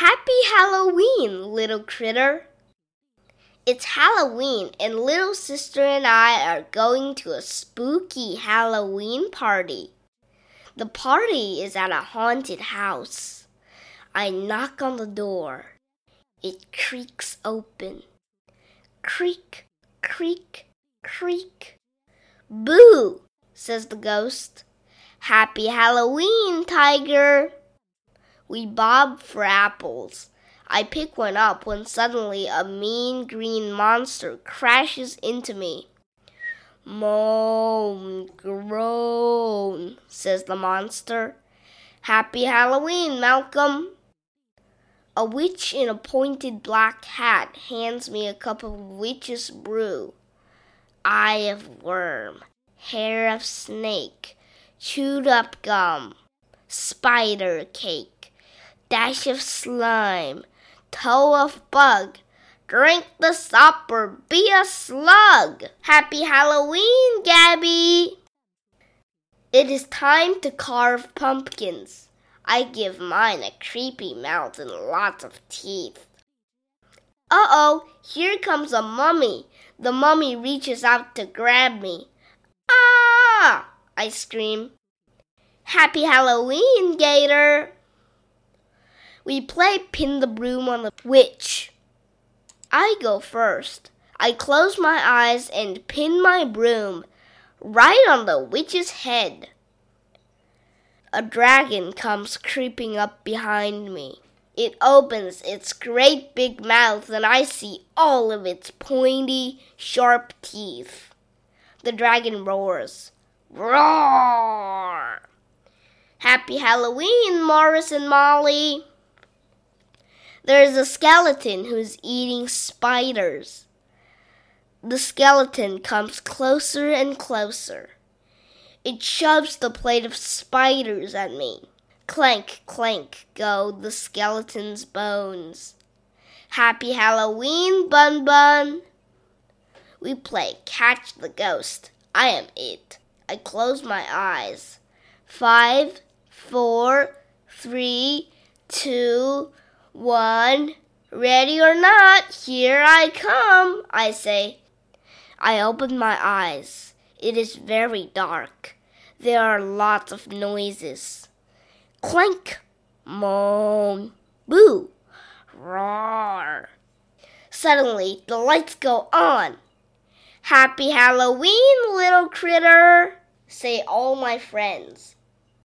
Happy Halloween, little critter. It's Halloween, and little sister and I are going to a spooky Halloween party. The party is at a haunted house. I knock on the door. It creaks open. Creak, creak, creak. Boo, says the ghost. Happy Halloween, tiger. We bob for apples. I pick one up when suddenly a mean green monster crashes into me. Moan, groan, says the monster. Happy Halloween, Malcolm. A witch in a pointed black hat hands me a cup of witch's brew. Eye of worm, hair of snake, chewed up gum, spider cake dash of slime, toe of bug. Drink the sop or be a slug. Happy Halloween, Gabby! It is time to carve pumpkins. I give mine a creepy mouth and lots of teeth. Uh oh, here comes a mummy. The mummy reaches out to grab me. Ah! I scream. Happy Halloween, Gator! We play pin the broom on the witch. I go first. I close my eyes and pin my broom right on the witch's head. A dragon comes creeping up behind me. It opens its great big mouth, and I see all of its pointy, sharp teeth. The dragon roars. Roar! Happy Halloween, Morris and Molly! There is a skeleton who's eating spiders. The skeleton comes closer and closer. It shoves the plate of spiders at me. Clank, clank go the skeleton's bones. Happy Halloween, Bun Bun! We play Catch the Ghost. I am it. I close my eyes. Five, four, three, two, one, ready or not, here I come, I say. I open my eyes. It is very dark. There are lots of noises. Clank, moan, boo, roar. Suddenly, the lights go on. Happy Halloween, little critter, say all my friends.